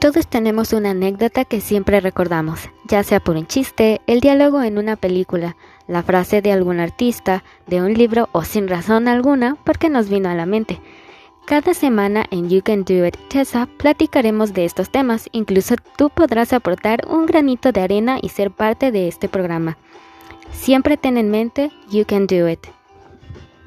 Todos tenemos una anécdota que siempre recordamos, ya sea por un chiste, el diálogo en una película, la frase de algún artista, de un libro o sin razón alguna porque nos vino a la mente. Cada semana en You Can Do It Tessa platicaremos de estos temas, incluso tú podrás aportar un granito de arena y ser parte de este programa. Siempre ten en mente You Can Do It.